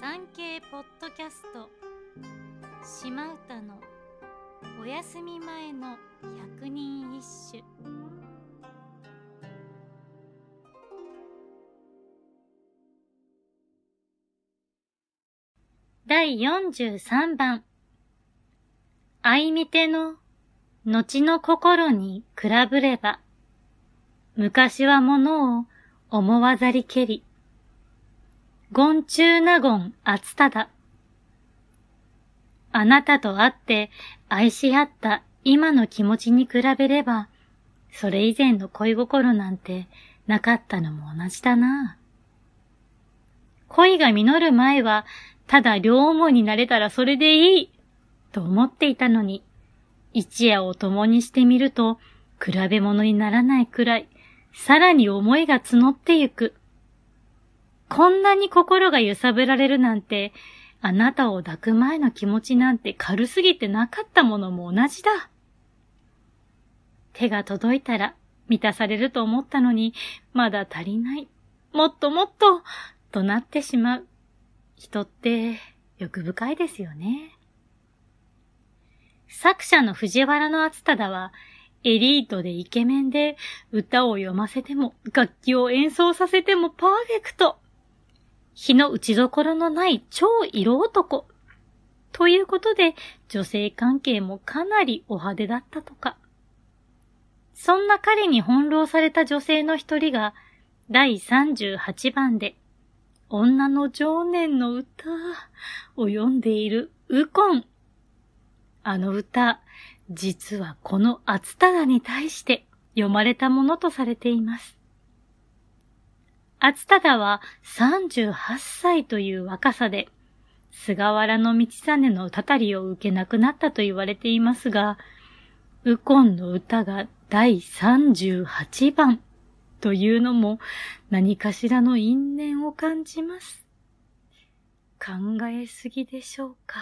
産経ポッドキャスト。島唄のお休み前の百人一首。第43番。相見ての後の心に比べれば昔はものを思わざりけり。ゴンチューナゴンアツタダ。あなたと会って愛し合った今の気持ちに比べれば、それ以前の恋心なんてなかったのも同じだな。恋が実る前は、ただ両思いになれたらそれでいい、と思っていたのに、一夜を共にしてみると、比べ物にならないくらい、さらに思いが募ってゆく。こんなに心が揺さぶられるなんて、あなたを抱く前の気持ちなんて軽すぎてなかったものも同じだ。手が届いたら満たされると思ったのに、まだ足りない。もっともっと、となってしまう。人って欲深いですよね。作者の藤原の厚忠は、エリートでイケメンで、歌を読ませても、楽器を演奏させてもパーフェクト。日の打ちどころのない超色男。ということで、女性関係もかなりお派手だったとか。そんな彼に翻弄された女性の一人が、第38番で、女の情念の歌を読んでいるウコン。あの歌、実はこの厚田に対して読まれたものとされています。厚忠は38歳という若さで、菅原道真のたたりを受けなくなったと言われていますが、ウコンの歌が第38番というのも何かしらの因縁を感じます。考えすぎでしょうか。